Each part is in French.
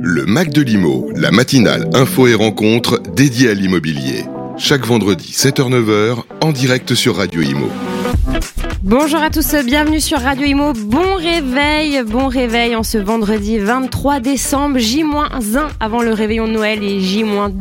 Le Mac de l'Imo, la matinale info et rencontre dédiée à l'immobilier. Chaque vendredi 7h-9h en direct sur Radio Imo. Bonjour à tous, bienvenue sur Radio Imo. Bon réveil, bon réveil en ce vendredi 23 décembre, J-1 avant le réveillon de Noël et J-2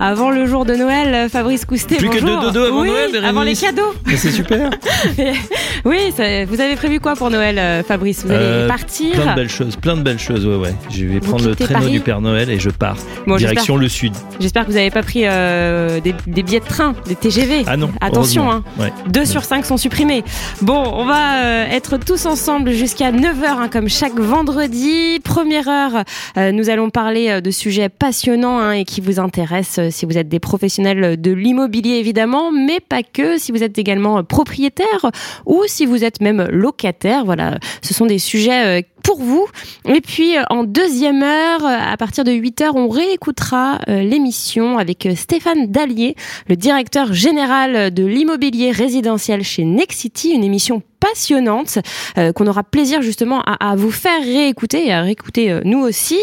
avant le jour de Noël. Fabrice Coustet, Plus que bonjour. deux dodo avant Oui, Noël, Bérénice. Avant les cadeaux. Mais C'est super. oui, ça- vous avez prévu quoi pour Noël, euh, Fabrice? Vous allez Euh, partir? Plein de belles choses, plein de belles choses, ouais, ouais. Je vais prendre le traîneau Paris? du Père Noël et je pars. Bon, Direction le sud. J'espère que vous n'avez pas pris euh, des, des billets de train, des TGV. Ah non. Attention, hein. heureusement. Ouais. 2 sur 5 sont supprimés. Bon, on va euh, être tous ensemble jusqu'à 9h, comme chaque vendredi. Première heure, euh, nous allons parler euh, de sujets passionnants hein, et qui vous intéressent si vous êtes des professionnels de l'immobilier, évidemment, mais pas que, si vous êtes également propriétaire ou si vous êtes même locataire. Voilà, ce sont des sujets... pour vous. Et puis euh, en deuxième heure, euh, à partir de 8 heures, on réécoutera euh, l'émission avec Stéphane Dallier, le directeur général de l'immobilier résidentiel chez Nexity, une émission passionnante euh, qu'on aura plaisir justement à, à vous faire réécouter et à réécouter euh, nous aussi.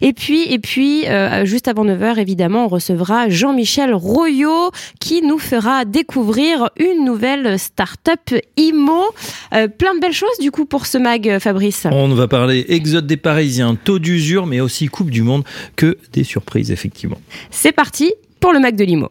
Et puis et puis euh, juste avant 9h évidemment, on recevra Jean-Michel Royot qui nous fera découvrir une nouvelle start-up IMO. Plein de belles choses du coup pour ce mag Fabrice. On va parler exode des Parisiens, taux d'usure, mais aussi Coupe du Monde, que des surprises, effectivement. C'est parti pour le Mac de Limo.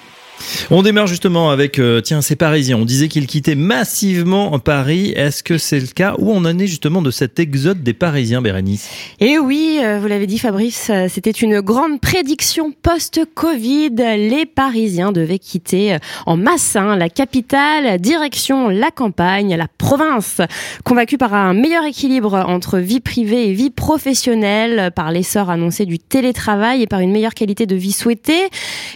On démarre justement avec, euh, tiens, ces Parisiens. On disait qu'ils quittaient massivement Paris. Est-ce que c'est le cas Où on en est justement de cet exode des Parisiens, Bérénice? Et oui, euh, vous l'avez dit Fabrice, euh, c'était une grande prédiction post-Covid. Les Parisiens devaient quitter euh, en masse hein, la capitale, direction la campagne, la province. Convaincus par un meilleur équilibre entre vie privée et vie professionnelle, par l'essor annoncé du télétravail et par une meilleure qualité de vie souhaitée.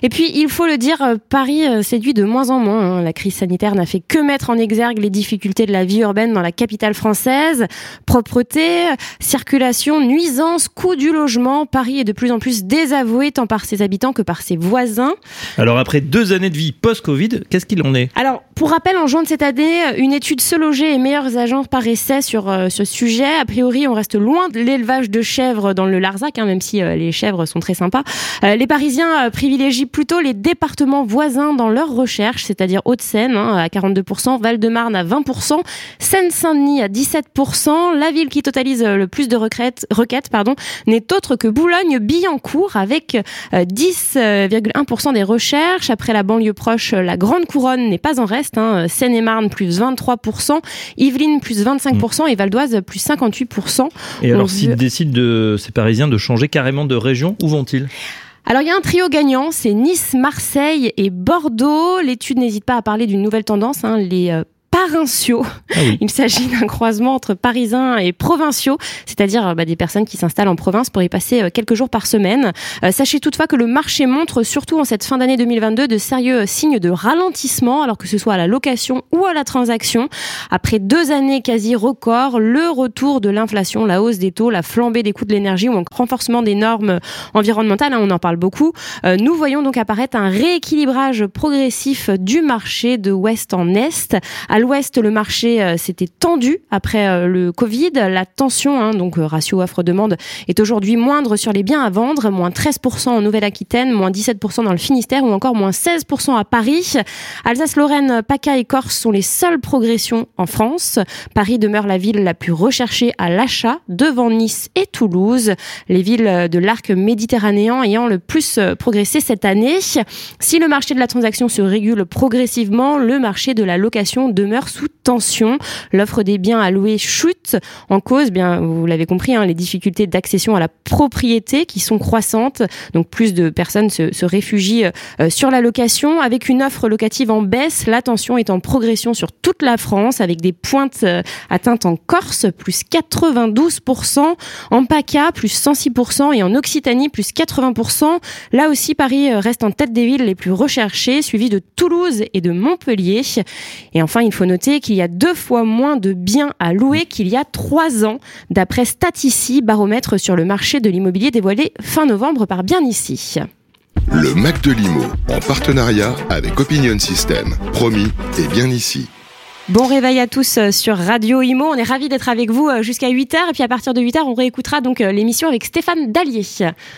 Et puis, il faut le dire, euh, Paris euh, séduit de moins en moins. hein. La crise sanitaire n'a fait que mettre en exergue les difficultés de la vie urbaine dans la capitale française. Propreté, circulation, nuisance, coût du logement. Paris est de plus en plus désavoué tant par ses habitants que par ses voisins. Alors après deux années de vie post-Covid, qu'est-ce qu'il en est? Alors, pour rappel, en juin de cette année, une étude Se loger et meilleurs agents par essai sur euh, ce sujet. A priori, on reste loin de l'élevage de chèvres dans le Larzac, hein, même si euh, les chèvres sont très sympas. Euh, les Parisiens privilégient plutôt les départements voisins dans leurs recherches, c'est-à-dire Hauts-de-Seine hein, à 42%, Val-de-Marne à 20%, Seine-Saint-Denis à 17%. La ville qui totalise euh, le plus de requêtes, requêtes pardon, n'est autre que Boulogne-Billancourt avec euh, 10,1% des recherches. Après la banlieue proche, euh, la Grande Couronne n'est pas en reste. Hein. Seine-et-Marne plus 23%, Yvelines plus 25% et Val d'Oise plus 58%. Et alors s'ils veut- décident de ces Parisiens de changer carrément de région, où vont-ils? Alors il y a un trio gagnant, c'est Nice, Marseille et Bordeaux. L'étude n'hésite pas à parler d'une nouvelle tendance, hein, les Ah oui. Il s'agit d'un croisement entre parisiens et provinciaux, c'est-à-dire bah, des personnes qui s'installent en province pour y passer euh, quelques jours par semaine. Euh, sachez toutefois que le marché montre, surtout en cette fin d'année 2022, de sérieux signes de ralentissement, alors que ce soit à la location ou à la transaction. Après deux années quasi records, le retour de l'inflation, la hausse des taux, la flambée des coûts de l'énergie ou un renforcement des normes environnementales, hein, on en parle beaucoup, euh, nous voyons donc apparaître un rééquilibrage progressif du marché de ouest en est. À l'ouest, le marché euh, s'était tendu après euh, le Covid. La tension, hein, donc euh, ratio offre-demande, est aujourd'hui moindre sur les biens à vendre, moins 13% en Nouvelle-Aquitaine, moins 17% dans le Finistère ou encore moins 16% à Paris. Alsace-Lorraine, PACA et Corse sont les seules progressions en France. Paris demeure la ville la plus recherchée à l'achat, devant Nice et Toulouse, les villes de l'arc méditerranéen ayant le plus progressé cette année. Si le marché de la transaction se régule progressivement, le marché de la location demeure sous tension. L'offre des biens à louer chute en cause, bien vous l'avez compris, hein, les difficultés d'accession à la propriété qui sont croissantes. Donc plus de personnes se, réfugient euh, sur la location avec une offre locative en baisse. La tension est en progression sur toute la France avec des pointes euh, atteintes en Corse plus 92%, en PACA plus 106% et en Occitanie plus 80%. Là aussi Paris euh, reste en tête des villes les plus recherchées, suivi de Toulouse et de Montpellier. Et enfin, il faut noter qu'il y a deux fois moins de biens à louer qu'il y a trois ans, d'après Statici, baromètre sur le marché de l'immobilier dévoilé fin novembre par Bien Ici. Le Mac de l'Imo, en partenariat avec Opinion System. Promis, et bien ici. Bon réveil à tous euh, sur Radio Imo. On est ravis d'être avec vous euh, jusqu'à 8h. Et puis à partir de 8h, on réécoutera donc euh, l'émission avec Stéphane Dallier.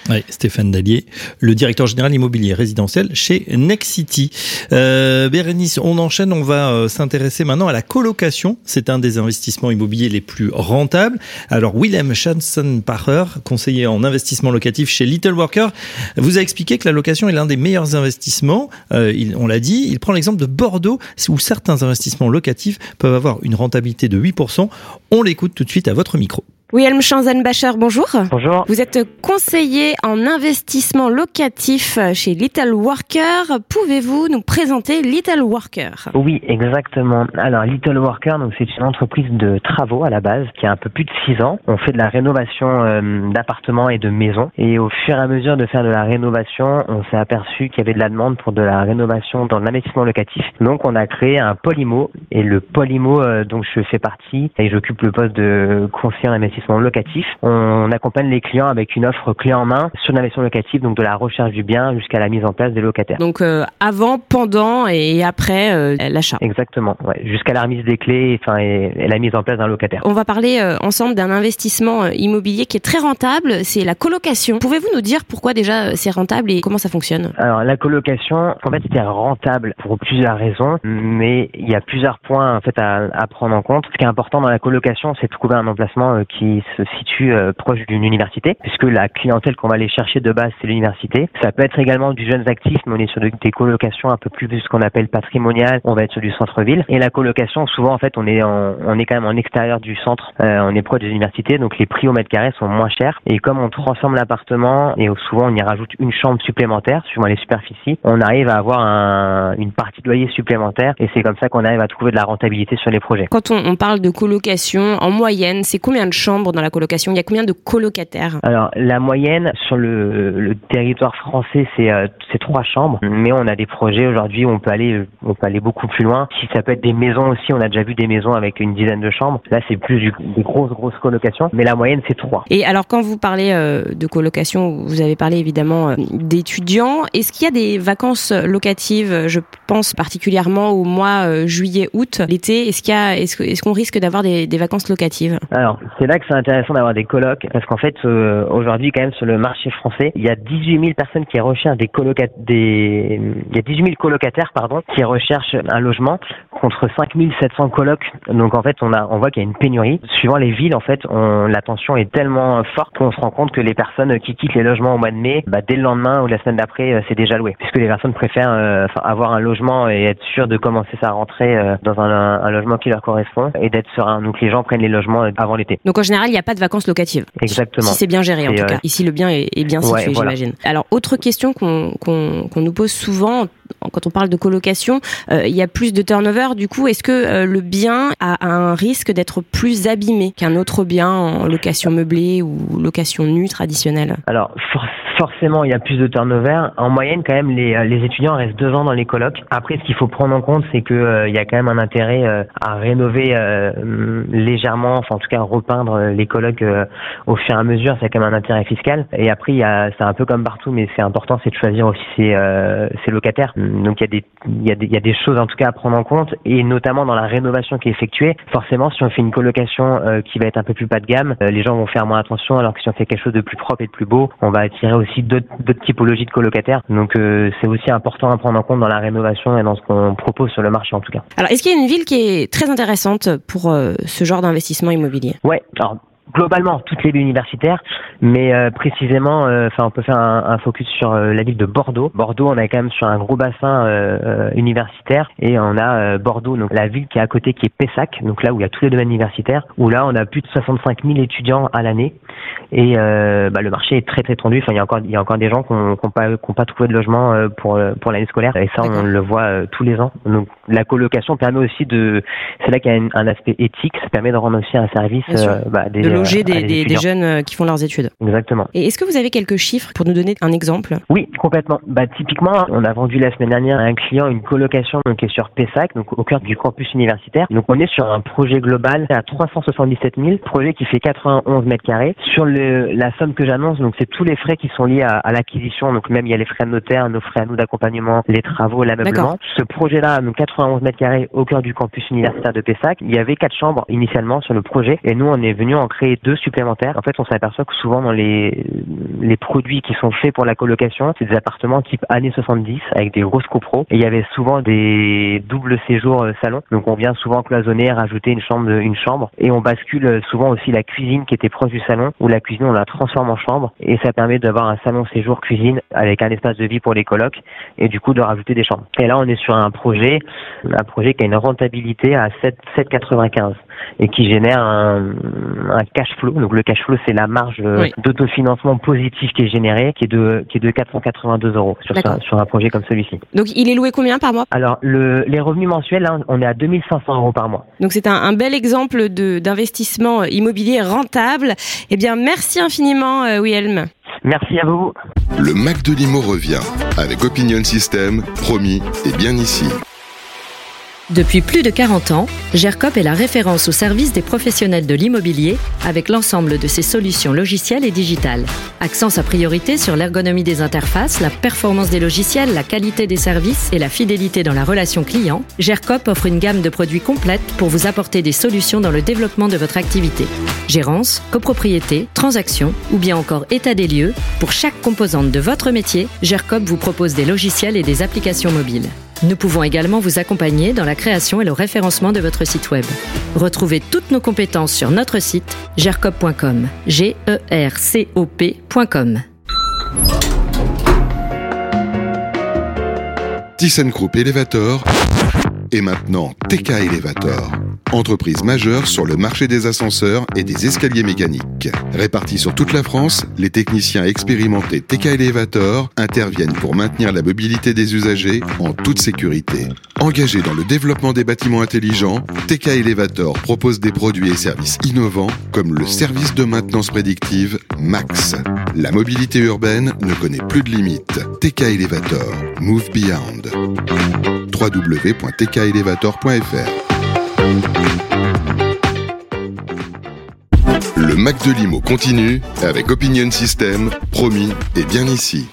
Oui, Stéphane Dallier, le directeur général immobilier résidentiel chez Nexity. Euh, Bérénice, on enchaîne. On va s'intéresser maintenant à la colocation. C'est un des investissements immobiliers les plus rentables. Alors, Willem Chanson-Pacher, conseiller en investissement locatif chez Little Worker, vous a expliqué que la location est l'un des meilleurs investissements. On l'a dit. Il prend l'exemple de Bordeaux où certains investissements locatifs peuvent avoir une rentabilité de 8%. On l'écoute tout de suite à votre micro. Wilhelm Schanzenbacher, bonjour. Bonjour. Vous êtes conseiller en investissement locatif chez Little Worker. Pouvez-vous nous présenter Little Worker? Oui, exactement. Alors Little Worker, donc c'est une entreprise de travaux à la base qui a un peu plus de 6 ans. On fait de la rénovation euh, d'appartements et de maisons. Et au fur et à mesure de faire de la rénovation, on s'est aperçu qu'il y avait de la demande pour de la rénovation dans l'investissement locatif. Donc on a créé un Polymo et le Polymo, euh, dont je fais partie et j'occupe le poste de conseiller en investissement locatif. On accompagne les clients avec une offre clé en main sur l'investissement locatif, donc de la recherche du bien jusqu'à la mise en place des locataires. Donc euh, avant, pendant et après euh, l'achat. Exactement, ouais, jusqu'à la remise des clés enfin, et, la mise en place d'un locataire. On va parler euh, ensemble d'un investissement immobilier qui est très rentable, c'est la colocation. Pouvez-vous nous dire pourquoi déjà c'est rentable et comment ça fonctionne? Alors la colocation, en fait, c'est rentable pour plusieurs raisons, mais il y a plusieurs points en fait à, à prendre en compte. Ce qui est important dans la colocation, c'est de trouver un emplacement qui se situe euh, proche d'une université, puisque la clientèle qu'on va aller chercher de base, c'est l'université. Ça peut être également du jeunes actifs, mais on est sur des colocations un peu plus ce qu'on appelle patrimonial. On va être sur du centre-ville. Et la colocation, souvent, en fait, on est on est quand même en extérieur du centre. Euh, on est proche des universités, donc les prix au mètre carré sont moins chers. Et comme on transforme l'appartement et souvent on y rajoute une chambre supplémentaire, suivant les superficies, on arrive à avoir un, une partie de loyer supplémentaire. Et c'est comme ça qu'on arrive à trouver de la rentabilité sur les projets. Quand on, on parle de colocation, en moyenne, c'est combien de chambres dans la colocation Il y a combien de colocataires? Alors la moyenne sur le, le territoire français c'est euh, trois chambres, mais on a des projets aujourd'hui où on peut aller on peut aller beaucoup plus loin. Si ça peut être des maisons aussi, on a déjà vu des maisons avec une dizaine de chambres. Là c'est plus du, des grosses grosses colocations, mais la moyenne c'est trois. Et alors quand vous parlez euh, de colocation, vous avez parlé évidemment euh, d'étudiants. Est-ce qu'il y a des vacances locatives? Je pense particulièrement au mois juillet-août, l'été. Est-ce qu'il a est-ce qu'on risque d'avoir des, des vacances locatives? Alors c'est là que c'est intéressant d'avoir des colocs parce qu'en fait euh, aujourd'hui quand même sur le marché français il y a 18 000 personnes qui recherchent des colocataires des il y a 18 000 colocataires pardon qui recherchent un logement contre 5 700 colocs. Donc en fait on a on voit qu'il y a une pénurie. Suivant les villes en fait on, la tension est tellement forte qu'on se rend compte que les personnes qui quittent les logements au mois de mai bah, dès le lendemain ou la semaine d'après euh, c'est déjà loué. Puisque les personnes préfèrent euh, avoir un logement et être sûr de commencer sa rentrée dans un, un, logement qui leur correspond et d'être serein. Donc les gens prennent les logements avant l'été. Donc en général il n'y a pas de vacances locatives. Exactement. Si c'est bien géré, en tout cas. Ici, le bien est, bien situé, j'imagine. Alors, autre question qu'on nous pose souvent quand on parle de colocation, euh, il y a plus de turnover. Du coup, est-ce que euh, le bien a un risque d'être plus abîmé qu'un autre bien en location meublée ou location nue traditionnelle? Alors, forcément, il y a plus de turnover. En moyenne, quand même, les, les étudiants restent deux ans dans les colocs. Après, ce qu'il faut prendre en compte, c'est que euh, il y a quand même un intérêt à rénover légèrement, enfin en tout cas repeindre les colocs au fur et à mesure. C'est quand même un intérêt fiscal. Et après, il y a, c'est un peu comme partout, mais c'est important, c'est de choisir aussi ses, ses locataires. Donc il y a des il y a des il y a des choses en tout cas à prendre en compte et notamment dans la rénovation qui est effectuée. Forcément, si on fait une colocation euh, qui va être un peu plus bas de gamme, euh, les gens vont faire moins attention. Alors que si on fait quelque chose de plus propre et de plus beau, on va attirer aussi d'autres typologies de colocataires. Donc euh, c'est aussi important à prendre en compte dans la rénovation et dans ce qu'on propose sur le marché en tout cas. Alors est-ce qu'il y a une ville qui est très intéressante pour ce genre d'investissement immobilier? Ouais. Alors globalement toutes les villes universitaires, mais euh, précisément, euh, enfin, on peut faire un, un focus sur euh, la ville de Bordeaux. Bordeaux, on est quand même sur un gros bassin universitaire et on a Bordeaux, donc la ville qui est à côté, qui est Pessac, donc là où il y a tous les domaines universitaires, où là on a plus de 65 000 étudiants à l'année et bah, le marché est très très tendu. Enfin, il y a encore il y a encore des gens qui n'ont pas pas trouvé de logement pour pour l'année scolaire et ça on le voit tous les ans. Donc la colocation permet aussi de, c'est là qu'il y a un, aspect éthique, ça permet de rendre aussi un service bah, des loger des, des, jeunes qui font leurs études. Exactement. Et est-ce que vous avez quelques chiffres pour nous donner un exemple? Oui, complètement. Bah, typiquement, on a vendu la semaine dernière à un client une colocation donc, qui est sur Pessac, donc au cœur du campus universitaire. Donc on est sur un projet global à 377 000, projet qui fait 91 mètres carrés. Sur le, la somme que j'annonce, donc c'est tous les frais qui sont liés à, à l'acquisition, donc même il y a les frais de notaire, nos frais à nous d'accompagnement, les travaux, l'ameublement. Ce projet-là, donc 91 mètres carrés au cœur du campus universitaire de Pessac, il y avait quatre chambres initialement sur le projet et nous on est venu en créer deux supplémentaires. En fait, on s'aperçoit que souvent dans les les produits qui sont faits pour la colocation, c'est des appartements type années 70 avec des grosses copros et il y avait souvent des doubles séjours euh, salon. Donc on vient souvent cloisonner, rajouter une chambre une chambre et on bascule souvent aussi la cuisine qui était proche du salon ou la cuisine on la transforme en chambre et ça permet d'avoir un salon séjour cuisine avec un espace de vie pour les colocs et du coup de rajouter des chambres. Et là on est sur un projet un projet qui a une rentabilité à 7 7,95 et qui génère un, un cash flow. Donc le cash flow, c'est la marge euh, d'autofinancement positif qui est générée, qui est de qui est de 482 euros sur, sur un projet comme celui-ci. Donc il est loué combien par mois? Alors le, les revenus mensuels, on est à 2500 euros par mois. Donc c'est un, un, bel exemple d'investissement immobilier rentable. Eh bien, merci infiniment, euh, Wilhelm. Merci à vous. Le Mac de Limo revient avec Opinion System, promis et bien ici. Depuis plus de 40 ans, GERCOP est la référence au service des professionnels de l'immobilier avec l'ensemble de ses solutions logicielles et digitales. Accent sa priorité sur l'ergonomie des interfaces, la performance des logiciels, la qualité des services et la fidélité dans la relation client, GERCOP offre une gamme de produits complète pour vous apporter des solutions dans le développement de votre activité. Gérance, copropriété, transaction ou bien encore état des lieux, pour chaque composante de votre métier, GERCOP vous propose des logiciels et des applications mobiles. Nous pouvons également vous accompagner dans la création et le référencement de votre site web. Retrouvez toutes nos compétences sur notre site gercop.com. G E R C O P.com. Elevator et maintenant TK Elevator, entreprise majeure sur le marché des ascenseurs et des escaliers mécaniques. Répartis sur toute la France, les techniciens expérimentés TK Elevator interviennent pour maintenir la mobilité des usagers en toute sécurité. Engagés dans le développement des bâtiments intelligents, TK Elevator propose des produits et services innovants comme le service de maintenance prédictive MAX. La mobilité urbaine ne connaît plus de limites. TK Elevator, Move Beyond. www.tkelevator.fr Le Mac de Limo continue avec Opinion System, promis et bien ici.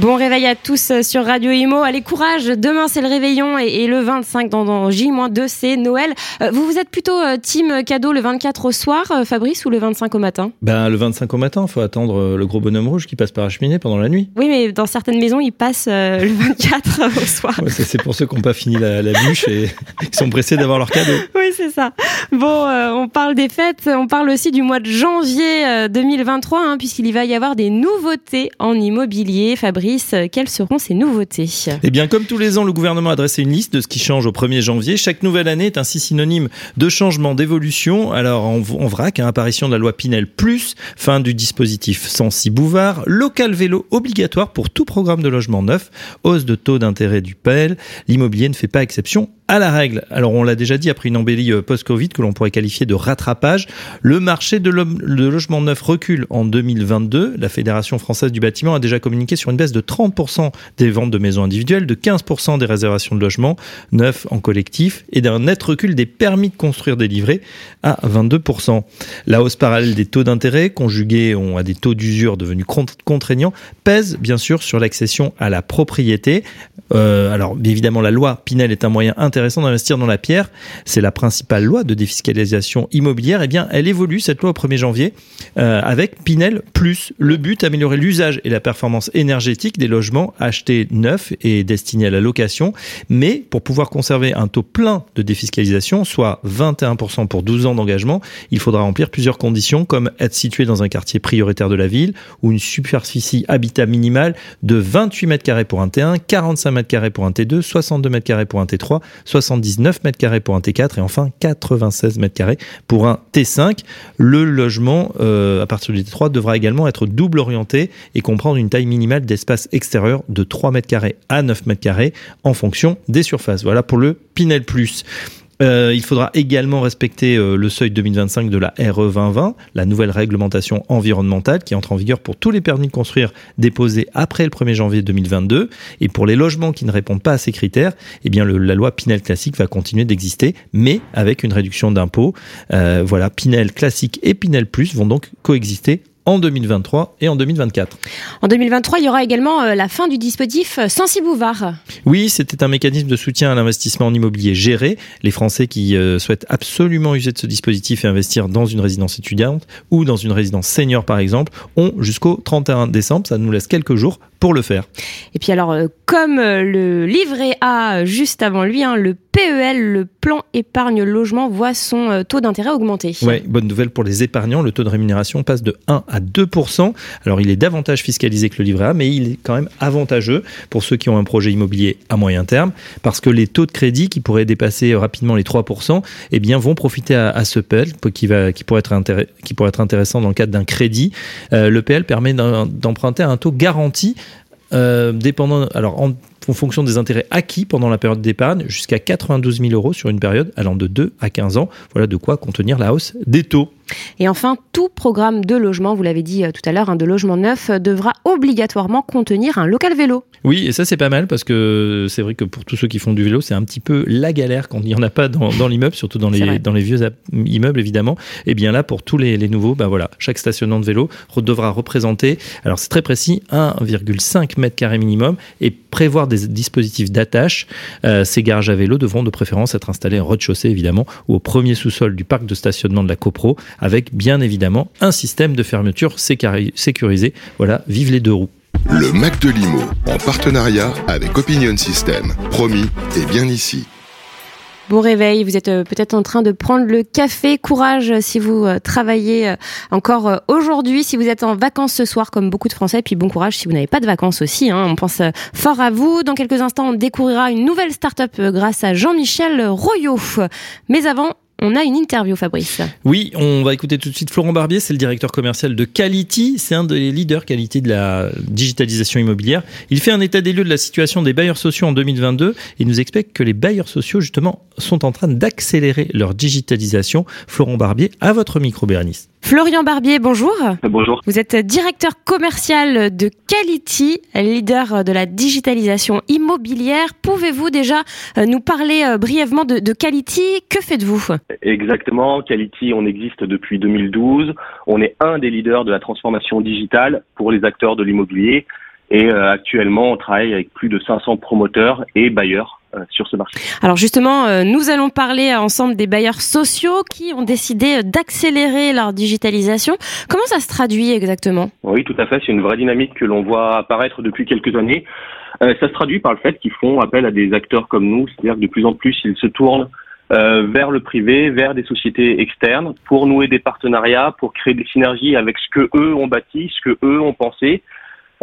Bon réveil à tous sur Radio Imo. Allez, courage. Demain, c'est le réveillon et, le 25 dans, dans J-2, c'est Noël. Euh, vous, vous êtes plutôt euh, team cadeau le 24 au soir, euh, Fabrice, ou le 25 au matin? Ben, le 25 au matin, faut attendre le gros bonhomme rouge qui passe par la cheminée pendant la nuit. Oui, mais dans certaines maisons, il passe le 24 au soir. Ouais, c'est pour ceux qui n'ont pas fini la, la bûche et qui sont pressés d'avoir leur cadeau. Oui, c'est ça. Bon, on parle des fêtes, on parle aussi du mois de janvier 2023, hein, puisqu'il va y avoir des nouveautés en immobilier. Fabrice, quelles seront ces nouveautés Eh bien, comme tous les ans, le gouvernement a dressé une liste de ce qui change au 1er janvier. Chaque nouvelle année est ainsi synonyme de changement, d'évolution. Alors, en vrac, hein, apparition de la loi Pinel Plus, fin du dispositif 106 Bouvard, local vélo obligatoire pour tout programme de logement neuf, hausse de taux d'intérêt du PEL. L'immobilier ne fait pas exception à la règle. Alors on l'a déjà dit, après une embellie post-Covid que l'on pourrait qualifier de rattrapage, le marché de logement neuf recule en 2022. La Fédération française du bâtiment a déjà communiqué sur une baisse de 30% des ventes de maisons individuelles, de 15% des réservations de logements neufs en collectif et d'un net recul des permis de construire délivrés à 22%. La hausse parallèle des taux d'intérêt, conjuguée à des taux d'usure devenus contraignants, pèse bien sûr sur l'accession à la propriété. Euh, alors évidemment la loi Pinel est un moyen intéressant intéressant d'investir dans la pierre. C'est la principale loi de défiscalisation immobilière. Eh bien, elle évolue, cette loi, au 1er janvier, euh, avec Pinel Plus. Le but, améliorer l'usage et la performance énergétique des logements achetés neufs et destinés à la location. Mais pour pouvoir conserver un taux plein de défiscalisation, soit 21% pour 12 ans d'engagement, il faudra remplir plusieurs conditions, comme être situé dans un quartier prioritaire de la ville ou une superficie habitat minimale de 28 mètres carrés pour un T1, 45 mètres carrés pour un T2, 62 mètres carrés pour un T3, 79 mètres carrés pour un T4 et enfin 96 mètres carrés pour un T5. Le logement euh, à partir du T3 devra également être double orienté et comprendre une taille minimale d'espace extérieur de 3 mètres carrés à 9 mètres carrés en fonction des surfaces. Voilà pour le Pinel Plus. Euh, il faudra également respecter euh, le seuil 2025 de la RE 2020, la nouvelle réglementation environnementale qui entre en vigueur pour tous les permis de construire déposés après le 1er janvier 2022. Et pour les logements qui ne répondent pas à ces critères, eh bien la loi Pinel classique va continuer d'exister, mais avec une réduction d'impôts. Euh, voilà, Pinel classique et Pinel plus vont donc coexister en 2023 et en 2024. En 2023, il y aura également euh, la fin du dispositif Sensi Bouvard. Oui, c'était un mécanisme de soutien à l'investissement en immobilier géré. Les Français qui euh, souhaitent absolument user de ce dispositif et investir dans une résidence étudiante ou dans une résidence senior par exemple ont jusqu'au 31 décembre. Ça nous laisse quelques jours pour le faire. Et puis alors, euh, comme euh, le livret A juste avant lui, hein, le PEL, le plan épargne logement, voit son euh, taux d'intérêt augmenter. Ouais, bonne nouvelle pour les épargnants, le taux de rémunération passe de 1 à 2 Alors il est davantage fiscalisé que le livret A, mais il est quand même avantageux pour ceux qui ont un projet immobilier à moyen terme, parce que les taux de crédit qui pourraient dépasser rapidement les 3 eh bien vont profiter à, à ce PEL qui va qui pourrait être qui pourrait être intéressant dans le cadre d'un crédit. Euh, le PL permet d'emprunter à un taux garanti euh, dépendant, alors en, en fonction des intérêts acquis pendant la période d'épargne, jusqu'à 92 000 euros sur une période allant de 2 à 15 ans. Voilà de quoi contenir la hausse des taux. Et enfin, tout programme de logement, vous l'avez dit euh, tout à l'heure, hein, de logement neuf, euh, devra obligatoirement contenir un local vélo. Oui, et ça c'est pas mal parce que c'est vrai que pour tous ceux qui font du vélo, c'est un petit peu la galère quand il n'y en a pas dans, dans l'immeuble, surtout dans les, dans les vieux immeubles évidemment. Et bien là, pour tous les, les nouveaux, ben voilà, chaque stationnement de vélo devra représenter, alors c'est très précis, 1,5 mètre carré minimum et prévoir des dispositifs d'attache. Euh, ces garages à vélo devront de préférence être installés en rez-de-chaussée évidemment ou au premier sous-sol du parc de stationnement de la CoPro avec bien évidemment un système de fermeture sécurisé. Voilà, vive les deux roues. Le Mac de Limo, en partenariat avec Opinion System. Promis, et bien ici. Bon réveil, vous êtes euh, peut-être en train de prendre le café. Courage euh, si vous euh, travaillez encore aujourd'hui, si vous êtes en vacances ce soir comme beaucoup de Français. Puis bon courage si vous n'avez pas de vacances aussi. hein. On pense fort à vous. Dans quelques instants, on découvrira une nouvelle start-up grâce à Jean-Michel Royot. Mais avant, on a une interview, Fabrice. Oui, on va écouter tout de suite Florent Barbier, c'est le directeur commercial de Quality, c'est un des leaders qualité de la digitalisation immobilière. Il fait un état des lieux de la situation des bailleurs sociaux en 2022 et nous explique que les bailleurs sociaux justement sont en train d'accélérer leur digitalisation. Florent Barbier, à votre micro Bérénice. Florian Barbier, bonjour. Bonjour. Vous êtes directeur commercial de Quality, leader de la digitalisation immobilière. Pouvez-vous déjà euh, nous parler euh, brièvement de, de Quality? Que faites-vous? Exactement. Quality, on existe depuis 2012. On est un des leaders de la transformation digitale pour les acteurs de l'immobilier. Et euh, actuellement, on travaille avec plus de 500 promoteurs et bailleurs euh, sur ce marché. Alors justement, euh, nous allons parler ensemble des bailleurs sociaux qui ont décidé d'accélérer leur digitalisation. Comment ça se traduit exactement? Oui, tout à fait. C'est une vraie dynamique que l'on voit apparaître depuis quelques années. Ça se traduit par le fait qu'ils font appel à des acteurs comme nous, c'est-à-dire que de plus en plus, ils se tournent euh, vers le privé, vers des sociétés externes, pour nouer des partenariats, pour créer des synergies avec ce que eux ont bâti, ce que eux ont pensé,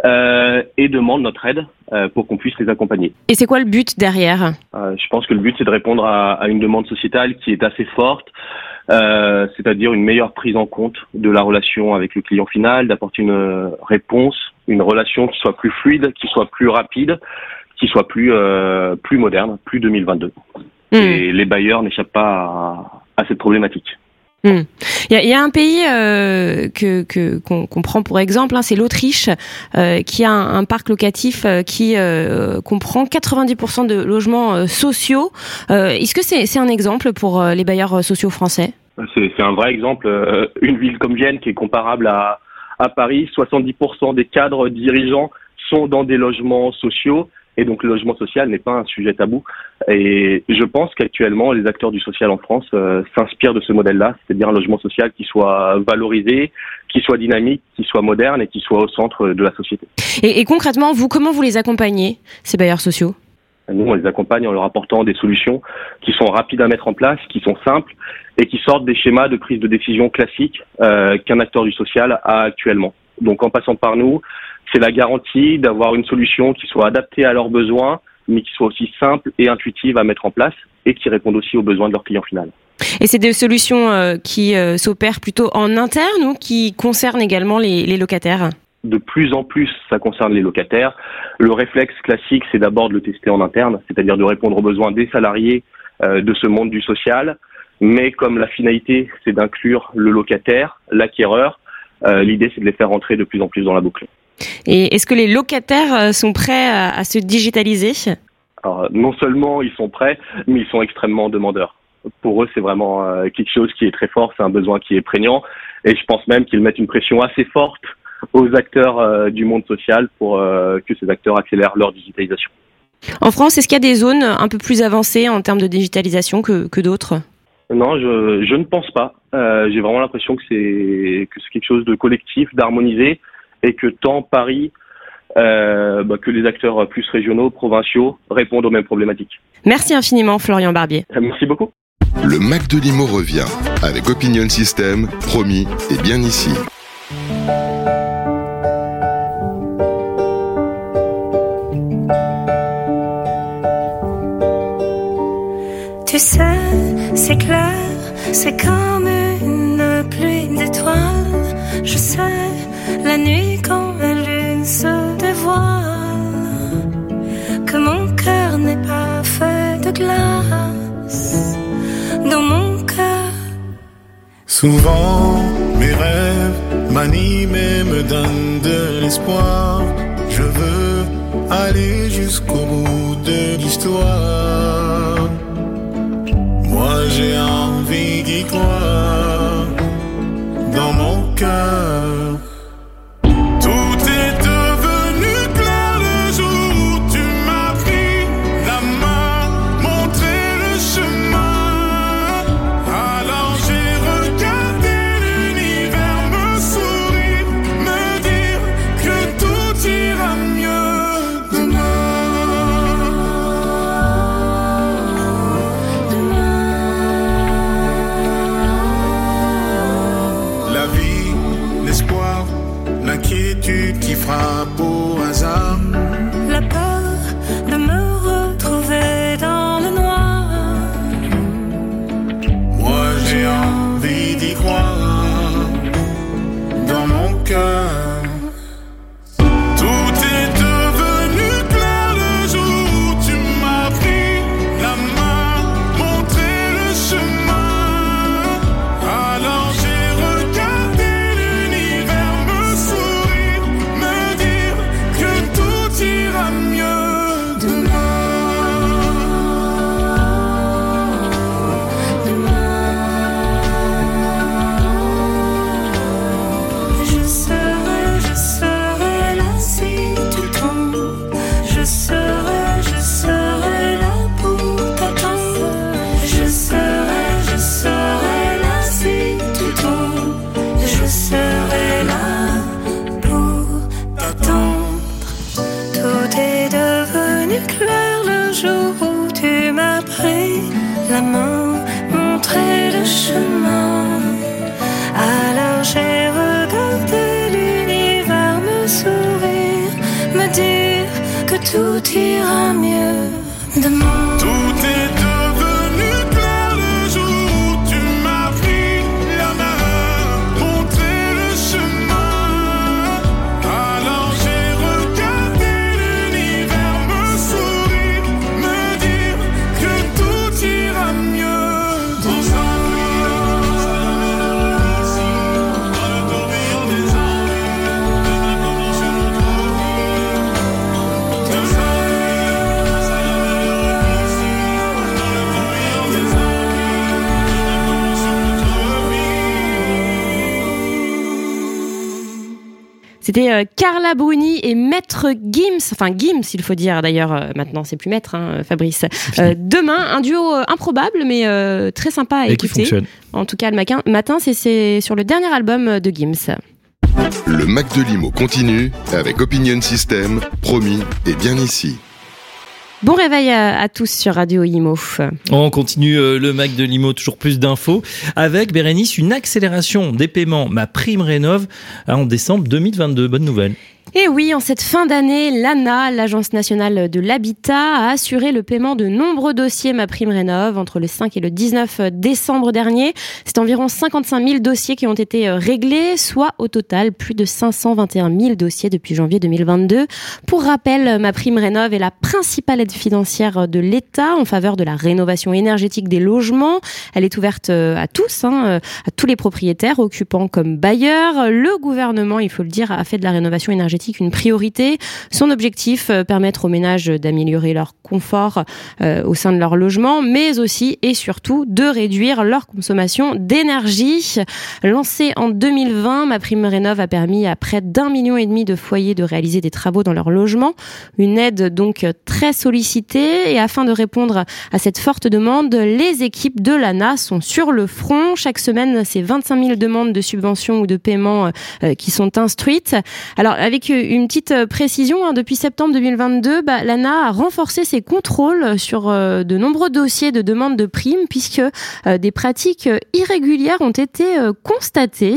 euh, et demandent notre aide euh, pour qu'on puisse les accompagner. Et c'est quoi le but derrière? Euh, je pense que le but, c'est de répondre à, à une demande sociétale qui est assez forte, euh, c'est-à-dire une meilleure prise en compte de la relation avec le client final, d'apporter une réponse, une relation qui soit plus fluide, qui soit plus rapide, qui soit plus euh, plus moderne, plus 2022. Hmm. Et les bailleurs n'échappent pas à, à cette problématique. Il y, a, il y a un pays euh, que qu'on prend pour exemple, hein, c'est l'Autriche, euh, qui a un, un parc locatif euh, qui comprend 90% de logements sociaux. Est-ce que c'est c'est un exemple pour les bailleurs sociaux français? C'est un vrai exemple. Une ville comme Vienne qui est comparable à, à Paris, 70% des cadres dirigeants sont dans des logements sociaux. Et donc le logement social n'est pas un sujet tabou. Et je pense qu'actuellement, les acteurs du social en France euh, s'inspirent de ce modèle-là, c'est-à-dire un logement social qui soit valorisé, qui soit dynamique, qui soit moderne et qui soit au centre de la société. et, et concrètement, vous, comment vous les accompagnez, ces bailleurs sociaux? Nous, on les accompagne en leur apportant des solutions qui sont rapides à mettre en place, qui sont simples et qui sortent des schémas de prise de décision classiques euh, qu'un acteur du social a actuellement. Donc en passant par nous, c'est la garantie d'avoir une solution qui soit adaptée à leurs besoins, mais qui soit aussi simple et intuitive à mettre en place et qui réponde aussi aux besoins de leur client final. Et c'est des solutions euh, qui euh, s'opèrent plutôt en interne ou qui concernent également les, les locataires? De plus en plus, ça concerne les locataires. Le réflexe classique, c'est d'abord de le tester en interne, c'est-à-dire de répondre aux besoins des salariés de ce monde du social. Mais comme la finalité, c'est d'inclure le locataire, l'acquéreur, l'idée, c'est de les faire rentrer de plus en plus dans la boucle. Et est-ce que les locataires sont prêts à, se digitaliser? Alors, non seulement ils sont prêts, mais ils sont extrêmement demandeurs. Pour eux, c'est vraiment quelque chose qui est très fort, c'est un besoin qui est prégnant. Et je pense même qu'ils mettent une pression assez forte aux acteurs euh, du monde social pour euh, que ces acteurs accélèrent leur digitalisation. En France, est-ce qu'il y a des zones un peu plus avancées en termes de digitalisation que, que d'autres? Non, je, je, ne pense pas. Euh, J'ai vraiment l'impression que c'est que c'est quelque chose de collectif, d'harmonisé, et que tant Paris euh, bah, que les acteurs plus régionaux, provinciaux répondent aux mêmes problématiques. Merci infiniment, Florian Barbier. Merci beaucoup. Le Mac de Limo revient avec Opinion System, promis et bien ici. Tu sais, c'est clair, c'est comme une pluie d'étoiles. Je sais, la nuit quand la lune se dévoile, que mon cœur n'est pas fait de glace. Dans mon cœur, souvent mes rêves m'animent et me donnent de l'espoir. Je veux aller jusqu'au bout de l'histoire montrer le chemin. Alors j'ai regardé l'univers me sourire, me dire que tout ira mieux demain. C'était euh, Carla Bruni et Maître Gims, enfin Gims il faut dire d'ailleurs, euh, maintenant c'est plus Maître, hein, Fabrice. Euh, demain, un duo improbable mais très sympa à écouter. En tout cas, le matin, matin c'est sur le dernier album de Gims. Le Mac de Limo continue avec Opinion System, promis et bien ici. Bon réveil à, tous sur Radio Imo. On continue euh, le Mac de Limo, toujours plus d'infos. Avec Bérénice, une accélération des paiements, ma prime rénov en décembre 2022. Bonne nouvelle. Et oui, en cette fin d'année, l'ANA, l'Agence nationale de l'habitat, a assuré le paiement de nombreux dossiers Ma Prime Rénov entre le 5 et le 19 décembre dernier. C'est environ 55 000 dossiers qui ont été euh, réglés, soit au total plus de 521 000 dossiers depuis janvier 2022. Pour rappel, Ma Prime Rénov est la principale aide financière de l'État en faveur de la rénovation énergétique des logements. Elle est ouverte euh, à tous, hein, euh, à tous les propriétaires, occupants comme bailleurs. Le gouvernement, il faut le dire, a fait de la rénovation énergétique une priorité. Son objectif, euh, permettre aux ménages d'améliorer leur confort euh, au sein de leur logement, mais aussi et surtout de réduire leur consommation d'énergie. Lancée en 2020, ma prime rénov a permis à près d'un million et demi de foyers de réaliser des travaux dans leur logement. Une aide donc très sollicitée et afin de répondre à cette forte demande, les équipes de l'ANA sont sur le front. Chaque semaine, c'est 25 000 demandes de subventions ou de paiement euh, qui sont instruites. Alors avec une petite euh, précision, hein, depuis septembre 2022, bah, l'ANA a renforcé ses contrôles sur euh, de nombreux dossiers de demande de primes puisque euh, des pratiques irrégulières ont été constatées.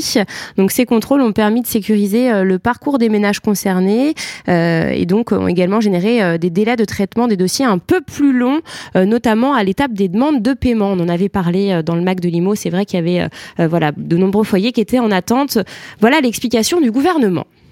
Donc ces contrôles ont permis de sécuriser le parcours des ménages concernés et donc ont également généré des délais de traitement des dossiers un peu plus longs, notamment à l'étape des demandes de paiement. On en avait parlé dans le MAC de Limo. C'est vrai qu'il y avait voilà de nombreux foyers qui étaient en attente. Voilà l'explication du gouvernement.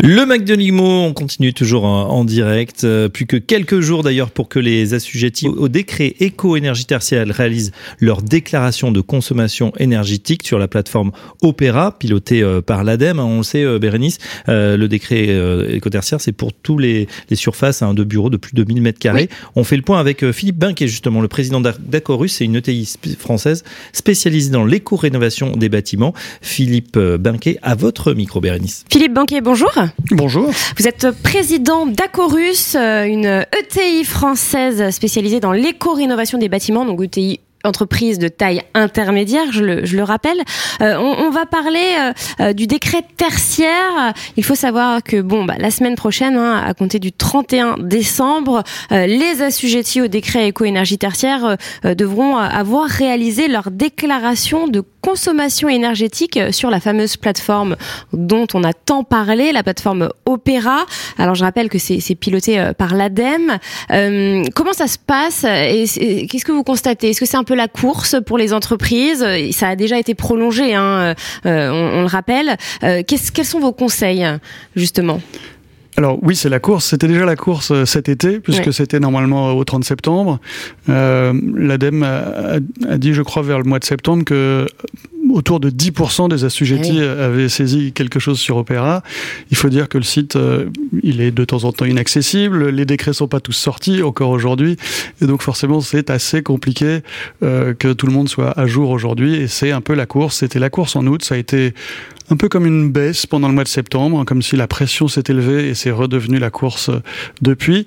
Le Mac de Limo, on continue toujours en, direct. Euh, plus que quelques jours d'ailleurs pour que les assujettis au décret éco-énergie tertiaire réalisent leur déclaration de consommation énergétique sur la plateforme Opéra, pilotée euh, par l'ADEME. On le sait, euh, Bérénice, le décret éco-tertiaire, c'est pour tous les, surfaces hein, de bureaux de plus de 1000 mètres carrés. On fait le point avec Philippe Bain, qui est justement le président d'Acorus, c'est une ETI française spécialisée dans l'éco-rénovation des bâtiments. Philippe Binquet, à votre micro, Bérénice. Philippe Banquet, bonjour. Bonjour. Vous êtes président d'Acorus, euh, une ETI française spécialisée dans l'éco-rénovation des bâtiments, donc ETI entreprise de taille intermédiaire, je le, je le rappelle. Euh, on, on, va parler euh, euh, du décret tertiaire. Il faut savoir que bon, bah, la semaine prochaine, hein, à compter du 31 décembre, les assujettis au décret éco-énergie tertiaire devront avoir réalisé leur déclaration de consommation énergétique sur la fameuse plateforme dont on a tant parlé, la plateforme Opéra. Alors je rappelle que c'est piloté par l'ADEME. comment ça se passe et qu'est-ce que vous constatez? Est-ce que c'est un peu la course pour les entreprises. Ça a déjà été prolongé, hein, euh, on, le rappelle. Euh, quels sont vos conseils, justement? Alors oui, c'est la course. C'était déjà la course euh, cet été, puisque c'était normalement au 30 septembre. L'ADEME a, a, dit, je crois, vers le mois de septembre que autour de 10% des assujettis avaient saisi quelque chose sur Opéra. Il faut dire que le site, euh, il est de temps en temps inaccessible, les décrets sont pas tous sortis encore aujourd'hui, et donc forcément c'est assez compliqué euh, que tout le monde soit à jour aujourd'hui, et c'est un peu la course. C'était la course en août, ça a été un peu comme une baisse pendant le mois de septembre, comme si la pression s'est élevée et c'est redevenu la course depuis.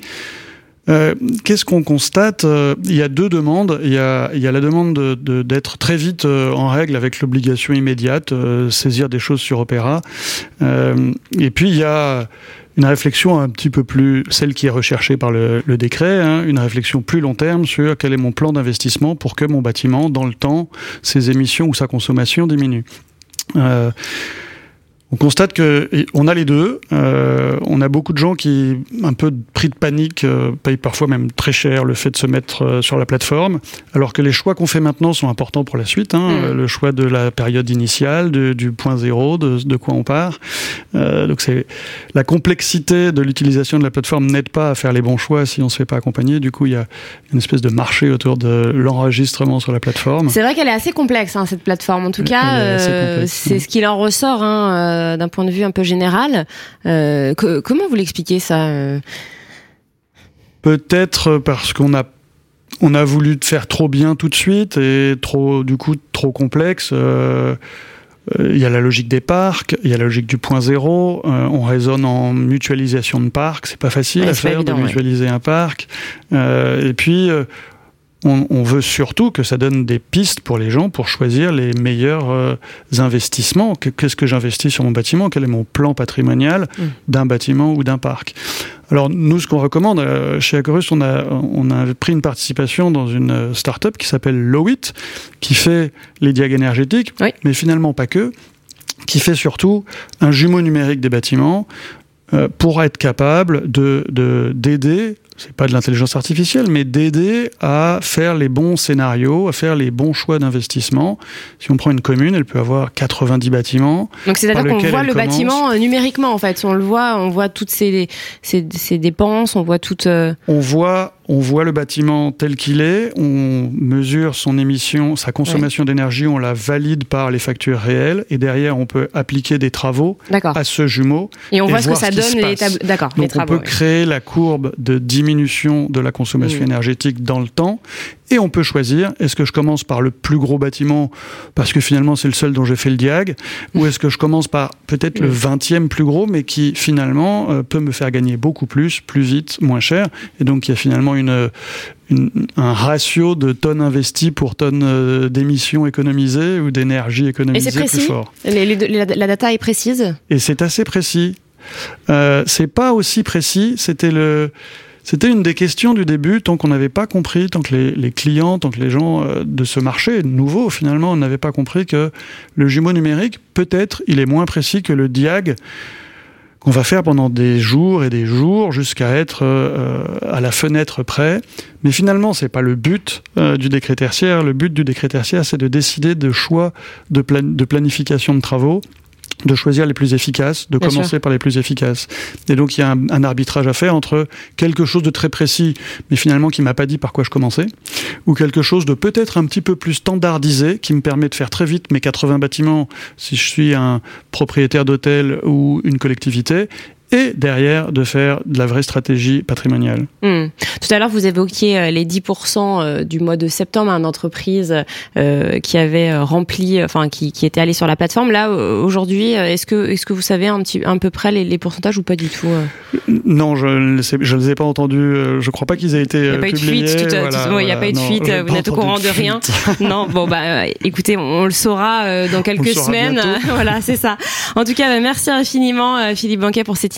Euh, qu'est-ce qu'on constate euh, Il y a deux demandes. Il y a, il y a la demande d'être de, très vite euh, en règle avec l'obligation immédiate, saisir des choses sur Opéra. et puis il y a une réflexion un petit peu plus, celle qui est recherchée par le, le décret, hein, une réflexion plus long terme sur quel est mon plan d'investissement pour que mon bâtiment, dans le temps, ses émissions ou sa consommation diminuent. On constate que on a les deux. Euh, on a beaucoup de gens qui, un peu pris de panique, euh, payent parfois même très cher le fait de se mettre euh, sur la plateforme, alors que les choix qu'on fait maintenant sont importants pour la suite. Hein, mm. Le choix de la période initiale, du point zéro, de, de quoi on part. donc c'est la complexité de l'utilisation de la plateforme n'aide pas à faire les bons choix si on se fait pas accompagner. Du coup, il y a une espèce de marché autour de l'enregistrement sur la plateforme. C'est vrai qu'elle est assez complexe hein, cette plateforme. En tout cas, c'est ce qu'il en ressort. Hein, euh, d'un point de vue un peu général. Euh, comment vous l'expliquez ça euh? Peut-être parce qu'on a on a voulu faire trop bien tout de suite et trop du coup trop complexe. il y a la logique des parcs, il y a la logique du point zéro. on raisonne en mutualisation de parcs, c'est pas facile à faire de mutualiser un parc. et puis on, on veut surtout que ça donne des pistes pour les gens pour choisir les meilleurs euh, investissements. Que- Qu'est-ce que j'investis sur mon bâtiment? Quel est mon plan patrimonial Mm. d'un bâtiment ou d'un parc? Alors nous, ce qu'on recommande euh, chez Acorus, on a, on a pris une participation dans une euh, start-up qui s'appelle Lowit, qui fait les diags énergétiques, Oui. mais finalement pas que, qui fait surtout un jumeau numérique des bâtiments pour être capable de- d'aider, c'est pas de l'intelligence artificielle, mais d'aider à faire les bons scénarios, à faire les bons choix d'investissement. Si on prend une commune, elle peut avoir 90 bâtiments. Donc c'est-à-dire qu'on voit le commence. bâtiment euh, numériquement en fait. On le voit, on voit toutes ses, ses, ses dépenses, on voit toutes. euh, On voit, on voit le bâtiment tel qu'il est, on mesure son émission, sa consommation d'énergie, on la valide par les factures réelles, et derrière on peut appliquer des travaux à ce jumeau. Et on et voit ce que ça donne les Donc on travaux. peut créer la courbe de diminution de la consommation Mm. énergétique dans le temps, et on peut choisir est-ce que je commence par le plus gros bâtiment parce que finalement c'est le seul dont j'ai fait le diag, ou est-ce que je commence par peut-être le Mm. 20e plus gros, mais qui finalement euh, peut me faire gagner beaucoup plus, plus vite, moins cher, et donc il y a finalement une, une- un ratio de tonnes investies pour tonnes euh, d'émissions économisées ou d'énergie Et économisée plus précis. fort. Les- les- la, la data est précise? Et c'est assez précis. Euh, c'est pas aussi précis. C'était le, c'était une des questions du début, tant qu'on n'avait pas compris, tant que les, clients, tant que les gens euh, de ce marché nouveau finalement n'avaient pas compris que le jumeau numérique, peut-être, il est moins précis que le diag qu'on va faire pendant des jours et des jours jusqu'à être euh, à la fenêtre près. Mais finalement, c'est pas le but euh, du décret tertiaire. Le but du décret tertiaire, c'est de décider de choix de planification de travaux de choisir les plus efficaces, de Bien commencer sûr. par les plus efficaces. Et donc il y a un, un arbitrage à faire entre quelque chose de très précis, mais finalement qui m'a pas dit par quoi je commençais, ou quelque chose de peut-être un petit peu plus standardisé, qui me permet de faire très vite mes 80 bâtiments si je suis un propriétaire d'hôtel ou une collectivité, et derrière de faire de la vraie stratégie patrimoniale. Hmm. Tout à l'heure, vous évoquiez euh, les 10% euh, du mois de septembre à une entreprise euh, qui avait rempli, enfin qui, qui était allée sur la plateforme. Là, aujourd'hui, est-ce que est-ce que vous savez un petit un peu près les, les pourcentages ou pas du tout Non, je ne les, ai pas entendus. Je crois pas qu'ils aient été Il n'y a pas eu de fuite, voilà, a pas eu de Non, vous n'êtes au courant de rien? non, bon, bah écoutez, on, on le saura dans quelques semaines. voilà, c'est ça. En tout cas, bah, merci infiniment, Philippe Banquet, pour cette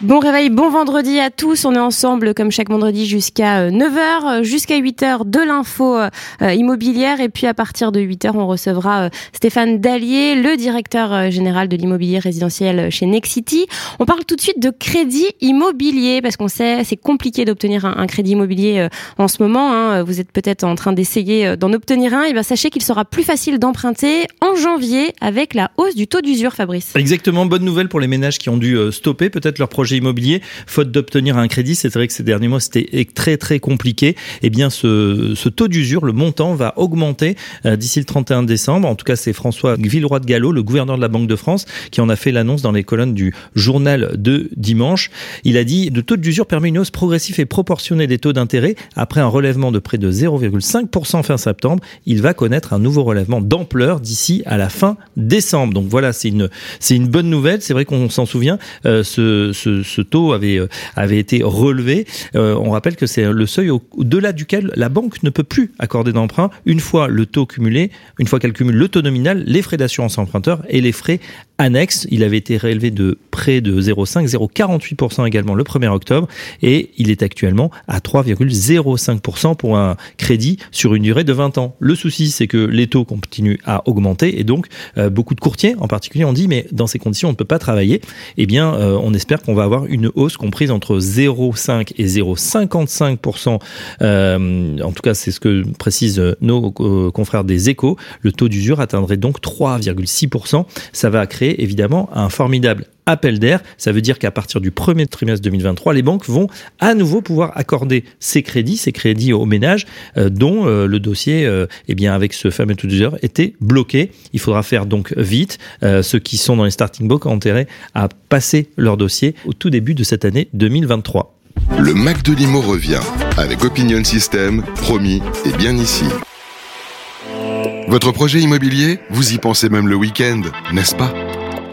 Bon réveil, bon vendredi à tous. On est ensemble comme chaque vendredi jusqu'à 9h, jusqu'à 8h de l'info euh, immobilière. Et puis à partir de 8h, on recevra euh, Stéphane Dallier, le directeur euh, général de l'immobilier résidentiel chez Nexity. On parle tout de suite de crédit immobilier parce qu'on sait c'est compliqué d'obtenir un, crédit immobilier euh, en ce moment. hein. Vous êtes peut-être en train d'essayer euh, d'en obtenir un. Et bien sachez qu'il sera plus facile d'emprunter en janvier avec la hausse du taux d'usure, Fabrice. Exactement, bonne nouvelle pour les ménages qui ont dû euh, stopper peut-être leur projet immobilier, faute d'obtenir un crédit. C'est vrai que ces derniers mois, c'était très très compliqué. Eh bien, ce, taux d'usure, le montant va augmenter euh, d'ici le 31 décembre. En tout cas, c'est François Villeroy de Gallo, le gouverneur de la Banque de France, qui en a fait l'annonce dans les colonnes du journal de dimanche. Il a dit, le taux d'usure permet une hausse progressive et proportionnée des taux d'intérêt. Après un relèvement de près de 0,5% fin septembre, il va connaître un nouveau relèvement d'ampleur d'ici à la fin décembre. Donc voilà, c'est une, une bonne nouvelle. C'est vrai qu'on s'en souvient. Euh, ce taux avait, euh, été relevé. Euh, on rappelle que c'est le seuil au- au-delà duquel la banque ne peut plus accorder d'emprunt une fois le taux cumulé, une fois qu'elle cumule le taux nominal, les frais d'assurance emprunteur et les frais annexes. Il avait été rélevé de près de 0,5, 0,48% également le 1er octobre et il est actuellement à 3,05% pour un crédit sur une durée de 20 ans. Le souci, c'est que les taux continuent à augmenter et donc euh, beaucoup de courtiers en particulier ont dit mais dans ces conditions on ne peut pas travailler. Eh bien, euh, on espère qu'on va avoir une hausse comprise entre 0,5 et 0,55%. Euh, en tout cas, c'est ce que précisent nos confrères des échos. Le taux d'usure atteindrait donc 3,6%. Ça va créer évidemment un formidable appel d'air. Ça veut dire qu'à partir du premier trimestre 2023, les banques vont à nouveau pouvoir accorder ces crédits, ces crédits aux ménages euh, dont euh, le dossier, euh, eh bien, avec ce fameux taux d'usure, était bloqué. Il faudra faire donc vite. Euh, ceux qui sont dans les starting blocks ont intérêt à passer leur dossier au tout début de cette année 2023. Le Mac de Limo revient avec Opinion System. Promis, et bien ici. Votre projet immobilier, vous y pensez même le week-end, n'est-ce pas?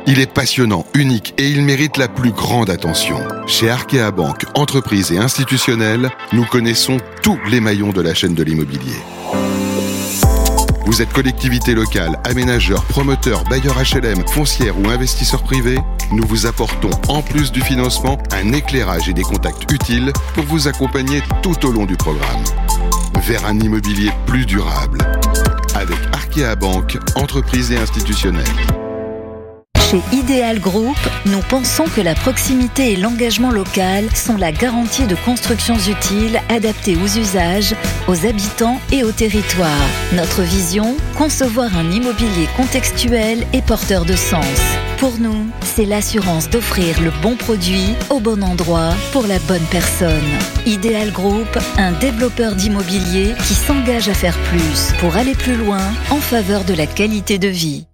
Il est passionnant, unique et il mérite la plus grande attention. Chez Arkea Banque, entreprise et institutionnelle, nous connaissons tous les maillons de la chaîne de l'immobilier. Vous êtes collectivité locale, aménageur, promoteur, bailleur HLM, foncière ou investisseur privé Nous vous apportons, en plus du financement, un éclairage et des contacts utiles pour vous accompagner tout au long du programme. Vers un immobilier plus durable. Avec Arkea Banque, entreprise et institutionnelle. Chez Ideal Group, nous pensons que la proximité et l'engagement local sont la garantie de constructions utiles adaptées aux usages, aux habitants et au territoire. Notre vision, concevoir un immobilier contextuel et porteur de sens. Pour nous, c'est l'assurance d'offrir le bon produit au bon endroit pour la bonne personne. Ideal Group, un développeur d'immobilier qui s'engage à faire plus pour aller plus loin en faveur de la qualité de vie.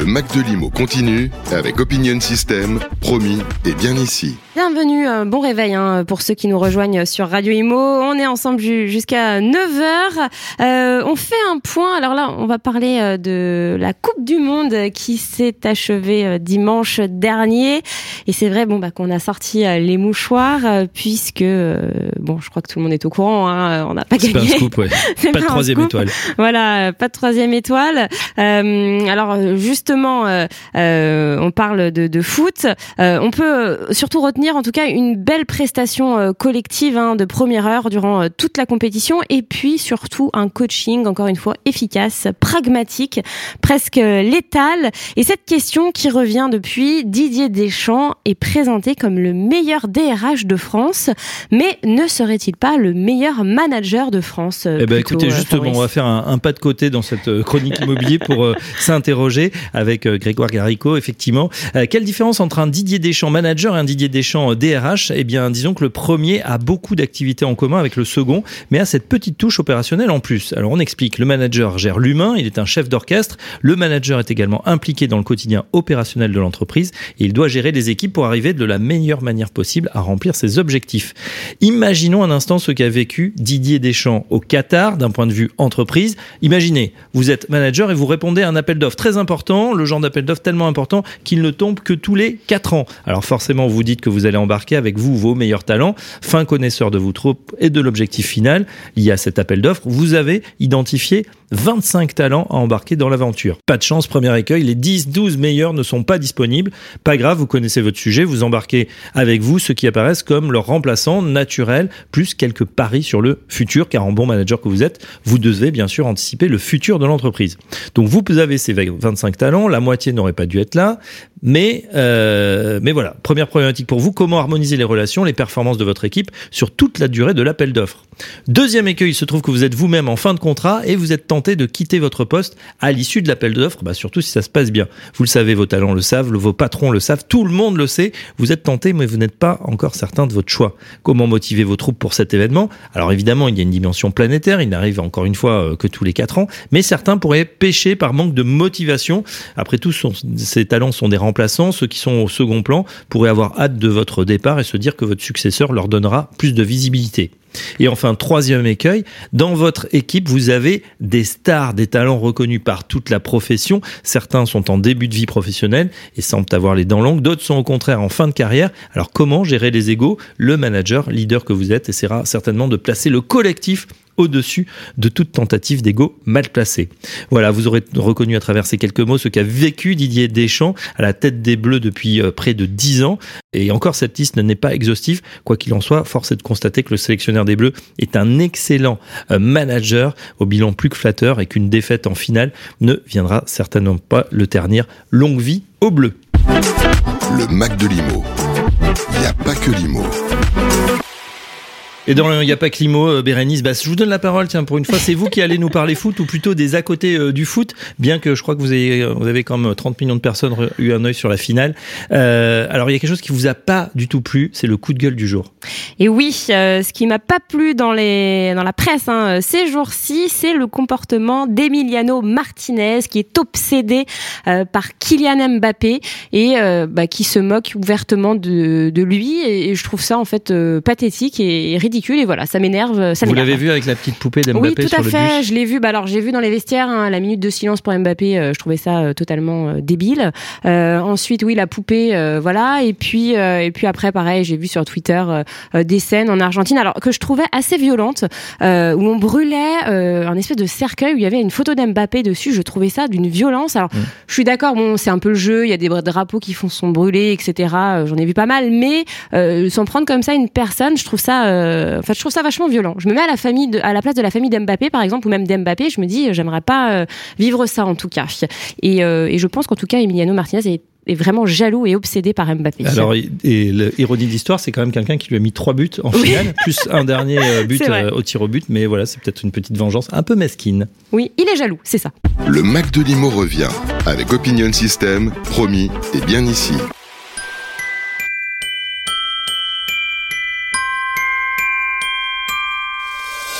Le Mac de Limo continue avec Opinion System, promis et bien ici. Bienvenue, euh, bon réveil hein, pour ceux qui nous rejoignent sur Radio Imo. On est ensemble jusqu'à 9h. Euh, on fait un point. Alors là, on va parler euh, de la Coupe du Monde qui s'est achevée dimanche dernier. Et c'est vrai bon, bah, qu'on a sorti les mouchoirs puisque, bon, je crois que tout le monde est au courant, hein, on n'a pas gagné. Pas, un scoop, ouais. pas, de troisième étoile. Voilà, pas de troisième étoile. alors justement, on parle de, de foot. on peut surtout retenir en tout cas une belle prestation euh, collective hein, de première heure durant euh, toute la compétition et puis surtout un coaching encore une fois efficace, pragmatique, presque euh, létal. Et cette question qui revient depuis, Didier Deschamps est présenté comme le meilleur DRH de France, mais ne serait-il pas le meilleur manager de France Eh ben écoutez, justement, on va faire un, pas de côté dans cette chronique immobilier pour s'interroger avec Grégoire Garicot, effectivement. quelle différence entre un Didier Deschamps manager et un Didier Deschamps DRH, eh bien, disons que le premier a beaucoup d'activités en commun avec le second, mais a cette petite touche opérationnelle en plus. Alors, on explique. Le manager gère l'humain, il est un chef d'orchestre. Le manager est également impliqué dans le quotidien opérationnel de l'entreprise et il doit gérer des équipes pour arriver de la meilleure manière possible à remplir ses objectifs. Imaginons un instant ce qu'a vécu Didier Deschamps au Qatar d'un point de vue entreprise. Imaginez, vous êtes manager et vous répondez à un appel d'offres très important, le genre d'appel d'offres tellement important qu'il ne tombe que tous les 4 ans. Alors forcément, vous dites que vous allez embarquer avec vous vos meilleurs talents. Fin connaisseur de vos troupes et de l'objectif final, y a cet appel d'offres. Vous avez identifié 25 talents à embarquer dans l'aventure. Pas de chance, premier écueil, les 10-12 meilleurs ne sont pas disponibles. Pas grave, vous connaissez votre sujet, vous embarquez avec vous ceux qui apparaissent comme leurs remplaçants naturels, plus quelques paris sur le futur, car en bon manager que vous êtes, vous devez bien sûr anticiper le futur de l'entreprise. Donc vous avez ces 25 talents, la moitié n'aurait pas dû être là, mais, euh, mais voilà, première problématique pour vous, comment harmoniser les relations, les performances de votre équipe sur toute la durée de l'appel d'offres? Deuxième écueil, il se trouve que vous êtes vous-même en fin de contrat et vous êtes tenté de quitter votre poste à l'issue de l'appel d'offres, bah surtout si ça se passe bien. Vous le savez, vos talents le savent, vos patrons le savent, tout le monde le sait. Vous êtes tenté, mais vous n'êtes pas encore certain de votre choix. Comment motiver vos troupes pour cet événement? Alors évidemment, il y a une dimension planétaire, il n'arrive encore une fois euh, que tous les quatre ans, mais certains pourraient pêcher par manque de motivation. Après tout, ces talents sont des remplaçants, ceux qui sont au second plan pourraient avoir hâte de votre départ et se dire que votre successeur leur donnera plus de visibilité. Et enfin, troisième écueil, dans votre équipe, vous avez des stars, des talents reconnus par toute la profession. Certains sont en début de vie professionnelle et semblent avoir les dents longues, d'autres sont au contraire en fin de carrière. Alors comment gérer les égaux Le manager, leader que vous êtes, essaiera certainement de placer le collectif au-dessus de toute tentative d'ego mal placé. Voilà, vous aurez reconnu à travers ces quelques mots ce qu'a vécu Didier Deschamps à la tête des Bleus depuis euh, près de dix ans. Et encore, cette liste n'est pas exhaustive. Quoi qu'il en soit, force est de constater que le sélectionneur des Bleus est un excellent euh, manager au bilan plus que flatteur et qu'une défaite en finale ne viendra certainement pas le ternir. Longue vie aux Bleus. Le Mac de Limo. Il n'y a pas que Limo. Et dans Il n'y a pas Climo, euh, Bérénice, je vous donne la parole, tiens, pour une fois, c'est vous qui allez nous parler foot, ou plutôt des à côté euh, du foot, bien que je crois que vous avez, euh, vous avez quand même 30 millions de personnes eu un œil sur la finale. Euh, alors, il y a quelque chose qui vous a pas du tout plu, c'est le coup de gueule du jour. Et oui, ce qui m'a pas plu dans, les, dans la presse hein, ces jours-ci, c'est le comportement d'Emiliano Martinez, qui est obsédé par Kylian Mbappé et bah, qui se moque ouvertement de, de lui. Et, je trouve ça, en fait, pathétique et, et ridicule et voilà, ça m'énerve. Ça Vous l'avez vu avec la petite poupée Oui, d'Mbappé tout sur à le fait. bus Je l'ai vu. Bah alors, j'ai vu dans les vestiaires hein, la minute de silence pour Mbappé. euh, je trouvais ça euh, totalement euh, débile. Euh, ensuite, oui, la poupée, euh, voilà. Et puis, euh, et puis après, pareil, j'ai vu sur Twitter euh, euh, des scènes en Argentine, alors que je trouvais assez violentes, euh, où on brûlait euh, un espèce de cercueil où il y avait une photo d'Mbappé dessus. Je trouvais ça d'une violence. Alors, je suis d'accord. Bon, c'est un peu le jeu. Il y a des drapeaux qui font sont brûlés, etc. Euh, J'en ai vu pas mal, mais euh, s'en prendre comme ça une personne, je trouve ça, euh, enfin, je trouve ça vachement violent. Je me mets à la famille, de- à la place de la famille d'Mbappé, par exemple, ou même d'Mbappé. Je me dis, euh, j'aimerais pas euh, vivre ça en tout cas. Et, euh, et je pense qu'en tout cas, Emiliano Martinez est, est vraiment jaloux et obsédé par Mbappé. Alors, et l'ironie de l'histoire, c'est quand même quelqu'un qui lui a mis trois buts en finale, plus un dernier euh, but euh, au tir au but, mais voilà, c'est peut-être une petite vengeance un peu mesquine. oui, il est jaloux, c'est ça. Le Mac de Limo revient avec Opinion System, promis et bien ici.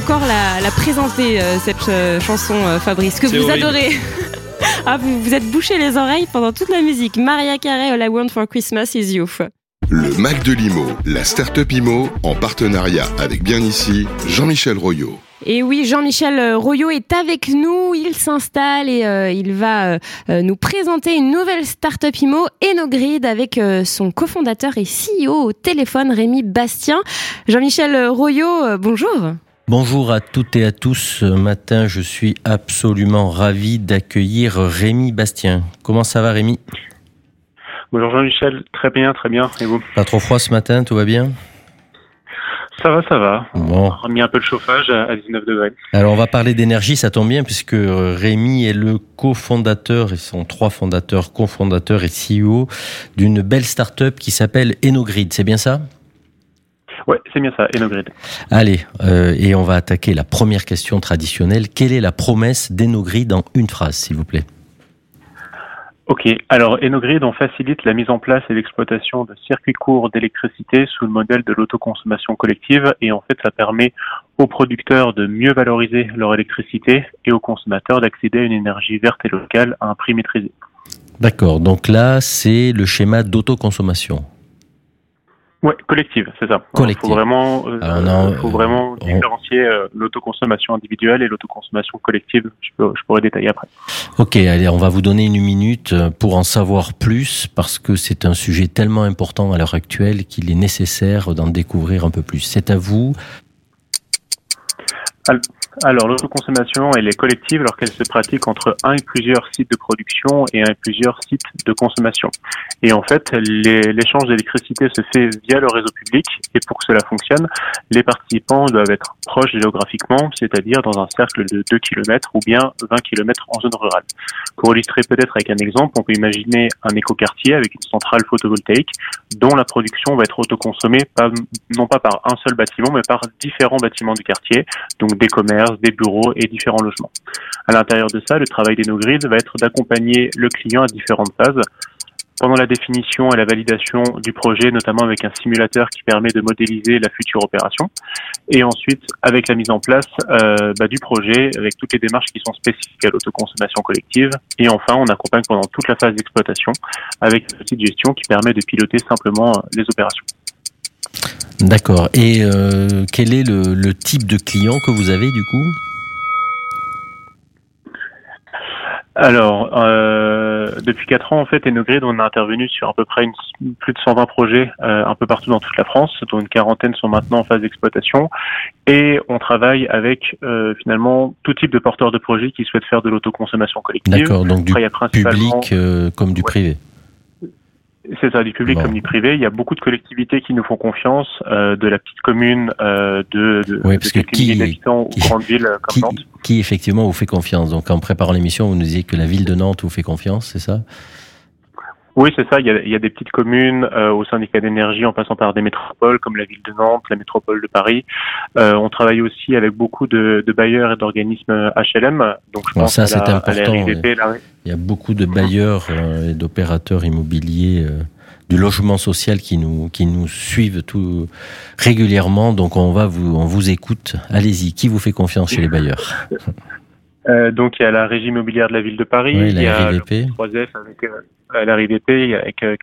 Encore la, la présenter, euh, cette euh, chanson, euh, Fabrice, que vous horrible. adorez Ah, vous vous êtes bouché les oreilles pendant toute la musique. Maria Carey, All I Want for Christmas is You. Le Mac de Limo, la start-up IMO, en partenariat avec Bien Ici, Jean-Michel Royot. Et oui, Jean-Michel Royot est avec nous. Il s'installe et euh, il va euh, nous présenter une nouvelle start-up IMO, Enogrid, avec euh, son cofondateur et CEO au téléphone, Rémi Bastien. Jean-Michel Royot, bonjour. Bonjour à toutes et à tous. Ce matin, je suis absolument ravi d'accueillir Rémi Bastien. Comment ça va, Rémi? Bonjour Jean-Michel, très bien, très bien. Et vous? Pas trop froid ce matin, tout va bien? Ça va, ça va. Bon. On a remis un peu de chauffage à 19 degrés. Alors on va parler d'énergie, ça tombe bien puisque euh, Rémi est le cofondateur, ils sont trois fondateurs, cofondateurs et CEO d'une belle start-up qui s'appelle Enogrid, c'est bien ça? Ouais, c'est bien ça, Enogrid. Allez, euh, et on va attaquer la première question traditionnelle. Quelle est la promesse d'Enogrid en une phrase, s'il vous plaît? Ok, alors Enogrid, on facilite la mise en place et l'exploitation de circuits courts d'électricité sous le modèle de l'autoconsommation collective et en fait ça permet aux producteurs de mieux valoriser leur électricité et aux consommateurs d'accéder à une énergie verte et locale à un prix maîtrisé. D'accord, donc là c'est le schéma d'autoconsommation. Ouais, collective, c'est ça. Il faut vraiment, euh, faut vraiment différencier euh, l'autoconsommation individuelle et l'autoconsommation collective. Je, peux, je, pourrais détailler après. Ok, allez, on va vous donner une minute euh, pour en savoir plus parce que c'est un sujet tellement important à l'heure actuelle qu'il est nécessaire d'en découvrir un peu plus. C'est à vous. Alors, l'autoconsommation, elle est collective alors qu'elle se pratique entre un et plusieurs sites de production et un et plusieurs sites de consommation. Et en fait, l'échange d'électricité se fait via le réseau public et pour que cela fonctionne, les participants doivent être proches géographiquement, c'est-à-dire dans un cercle de 2 km ou bien 20 km en zone rurale. Pour illustrer peut-être avec un exemple, on peut imaginer un écoquartier avec une centrale photovoltaïque dont la production va être autoconsommée pas, non pas par un seul bâtiment, mais par différents bâtiments du quartier, donc des commerces, des bureaux et différents logements. À l'intérieur de ça, le travail des no-grids va être d'accompagner le client à différentes phases pendant la définition et la validation du projet, notamment avec un simulateur qui permet de modéliser la future opération, et ensuite avec la mise en place euh, bah, du projet, avec toutes les démarches qui sont spécifiques à l'autoconsommation collective, et enfin on accompagne pendant toute la phase d'exploitation avec une petite gestion qui permet de piloter simplement les opérations. D'accord. Et euh, quel est le, le, type de client que vous avez du coup? Alors, euh, depuis 4 ans, en fait, Enogrid, on a intervenu sur à peu près une, plus de 120 projets euh, un peu partout dans toute la France, dont une quarantaine sont maintenant en phase d'exploitation. Et on travaille avec euh, finalement tout type de porteurs de projets qui souhaitent faire de l'autoconsommation collective. D'accord, donc du public comme du privé. C'est ça, du public comme du privé. Il y a beaucoup de collectivités qui nous font confiance, euh, de la petite commune, euh, de, de, oui, parce de que qui, d'habitants ou grandes villes comme qui, Nantes. Qui effectivement vous fait confiance Donc en préparant l'émission, vous nous disiez que la ville de Nantes vous fait confiance, c'est ça? Oui, c'est ça. Il y, a, il y, a, des petites communes euh, au syndicat d'énergie en passant par des métropoles comme la ville de Nantes, la métropole de Paris. Euh, on travaille aussi avec beaucoup de, de bailleurs et d'organismes HLM. Donc je bon, pense ça c'est important. La RIVP, la... Il y a beaucoup de bailleurs euh, et d'opérateurs immobiliers euh, du logement social qui nous qui nous suivent tout régulièrement. Donc on va vous on vous écoute. Allez-y. Qui vous fait confiance chez les bailleurs? Euh, donc il y a la régie immobilière de la ville de Paris, Oui, il la y a RIVP. le 3F avec euh, la RIVP, il y a avec euh,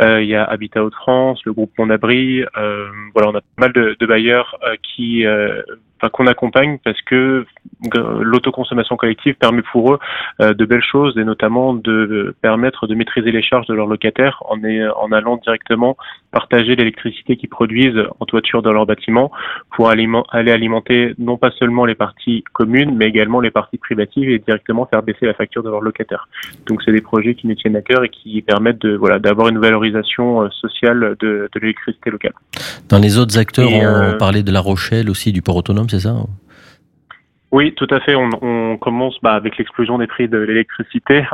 euh, il y a Habitat Hauts-de-France, le groupe Mon Abri, euh, voilà, on a pas mal de, de bailleurs euh, qui euh, qu'on accompagne parce que euh, l'autoconsommation collective permet pour eux euh, de belles choses et notamment de, permettre de maîtriser les charges de leurs locataires en, allant directement partager l'électricité qu'ils produisent en toiture de leur bâtiment pour aller alimenter non pas seulement les parties communes mais également les parties privatives et directement faire baisser la facture de leurs locataires. Donc c'est des projets qui tiennent à cœur et qui permettent de voilà d'avoir une valorisation euh, sociale de, de l'électricité locale. Dans les autres acteurs, Et, on euh, parlait de La Rochelle aussi, du port autonome, c'est ça? Oui, tout à fait. On, on commence bah, avec l'explosion des prix de l'électricité.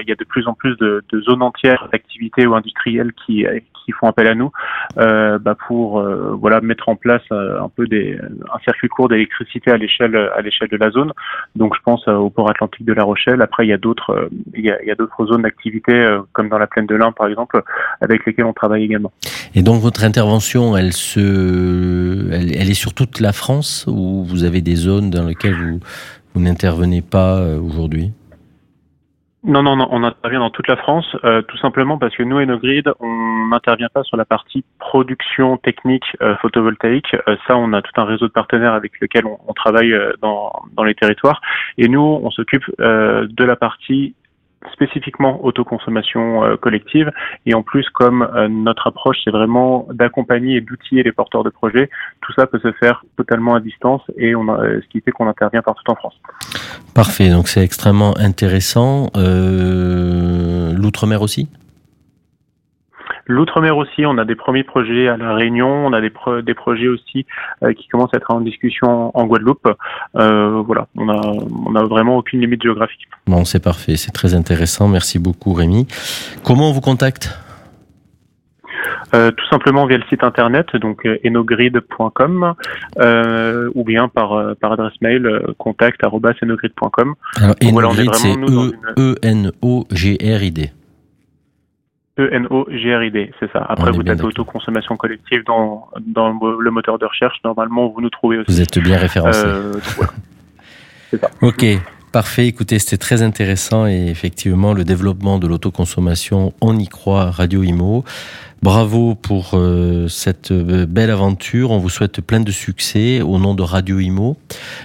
Il y a de plus en plus de, de zones entières d'activités ou industrielles qui, qui font appel à nous euh, bah, pour euh, voilà mettre en place euh, un peu des, un circuit court d'électricité à l'échelle à l'échelle de la zone. Donc je pense au port atlantique de La Rochelle. Après il y a d'autres il y a, d'autres zones d'activité comme dans la plaine de l'Ain par exemple avec lesquelles on travaille également. Et donc votre intervention, elle se, elle, est sur toute la France ou vous avez des zones dans lesquelles vous, vous n'intervenez pas aujourd'hui? Non, non, non, on intervient dans toute la France, euh, tout simplement parce que nous, Enogrid, on n'intervient pas sur la partie production technique euh, photovoltaïque. Euh, ça, on a tout un réseau de partenaires avec lequel on, on travaille euh, dans, dans les territoires. Et nous, on s'occupe euh, de la partie spécifiquement autoconsommation euh, collective. Et en plus, comme euh, notre approche, c'est vraiment d'accompagner et d'outiller les porteurs de projets, tout ça peut se faire totalement à distance et on a, euh, ce qui fait qu'on intervient partout en France. Parfait, donc c'est extrêmement intéressant. L'outre-mer aussi? L'outre-mer aussi, on a des premiers projets à La Réunion, on a des, pro des projets aussi euh, qui commencent à être en discussion en Guadeloupe. Euh, voilà, on a, on a vraiment aucune limite géographique. Bon, c'est parfait, c'est très intéressant. Merci beaucoup Rémi. Comment on vous contacte? Euh, tout simplement via le site internet, donc enogrid.com, euh, ou bien par, par adresse mail contact@enogrid.com. Alors, voilà, Enogrid, c'est E-N-O-G-R-I-D. E-N-O-G-R-I-D, c'est ça. Après, vous tapez autoconsommation collective dans, dans le moteur de recherche. Normalement, vous nous trouvez aussi. Vous êtes bien référencé. Euh, voilà. C'est ça. Ok, parfait. Écoutez, c'était très intéressant et effectivement, le développement de l'autoconsommation, on y croit, Radio Imo. Bravo pour euh, cette euh, belle aventure. On vous souhaite plein de succès au nom de Radio Imo.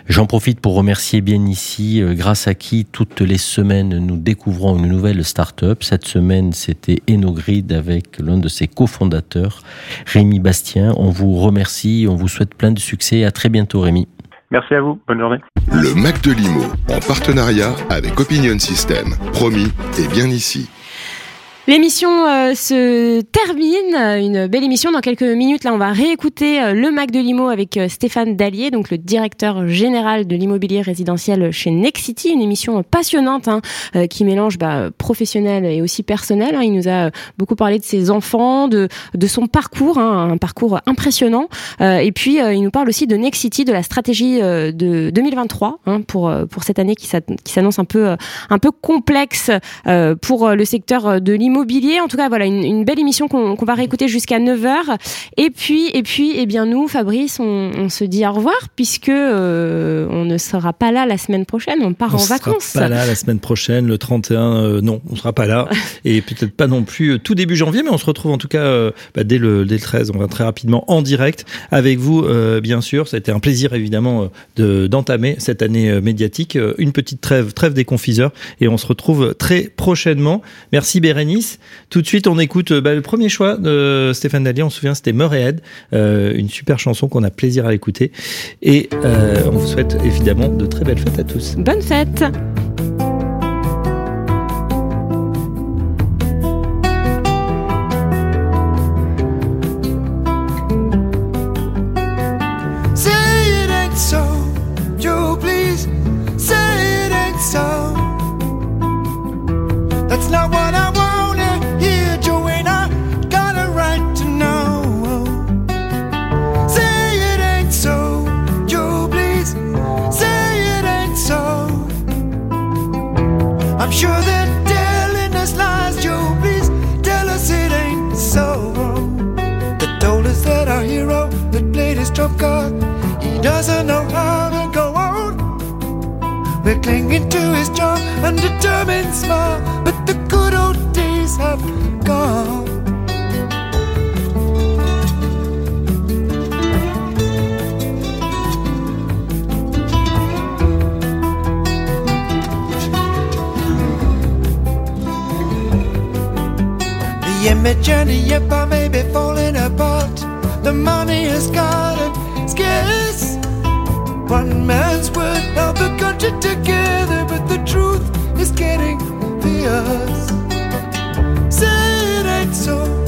J'en profite pour remercier bien ici, euh, grâce à qui toutes les semaines nous découvrons une nouvelle start-up. Cette semaine, c'était Enogrid avec l'un de ses cofondateurs, Rémi Bastien. On vous remercie, on vous souhaite plein de succès. À très bientôt, Rémi. Merci à vous. Bonne journée. Le Mac de Limo, en partenariat avec Opinion System. Promis, et bien ici. L'émission euh, se termine, une belle émission. Dans quelques minutes, là, on va réécouter euh, le Mac de Limo avec euh, Stéphane Dallier, donc le directeur général de l'immobilier résidentiel chez Nexity, une émission passionnante hein, euh, qui mélange bah, professionnel et aussi personnel. hein. Il nous a beaucoup parlé de ses enfants, de, de son parcours, hein, un parcours impressionnant. Et puis, il nous parle aussi de Nexity, de la stratégie de 2023 hein, pour pour cette année qui s'annonce un peu un peu complexe pour le secteur de l'immobilier. En tout cas, voilà, une, une belle émission qu'on va réécouter jusqu'à 9h. Et puis, et puis, eh bien, nous, Fabrice, on, on se dit au revoir puisque euh, on ne sera pas là la semaine prochaine. On part on en sera vacances. pas là la semaine prochaine, le 31. euh, non, on sera pas là. et peut-être pas non plus euh, tout début janvier, mais on se retrouve en tout cas euh, bah, dès, le, dès le 13. On va très rapidement en direct avec vous, bien sûr. Ça a été un plaisir, évidemment, de- d'entamer cette année médiatique. Une petite trêve, trêve des confiseurs. Et on se retrouve très prochainement. Merci Bérénice. Tout de suite, on écoute euh, bah, le premier choix de Stéphane Dallier. On se souvient, c'était Murrayhead, euh, une super chanson qu'on a plaisir à écouter. Et euh, on vous souhaite évidemment de très belles fêtes à tous. Bonne fête The image journey, the I may be falling apart. The money has gotten scarce. One man's word held the country together, but the truth is getting fierce. Say it ain't so,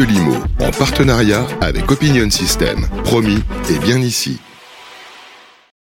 de l'IMO, en partenariat avec Opinion System. Promis, et bien ici.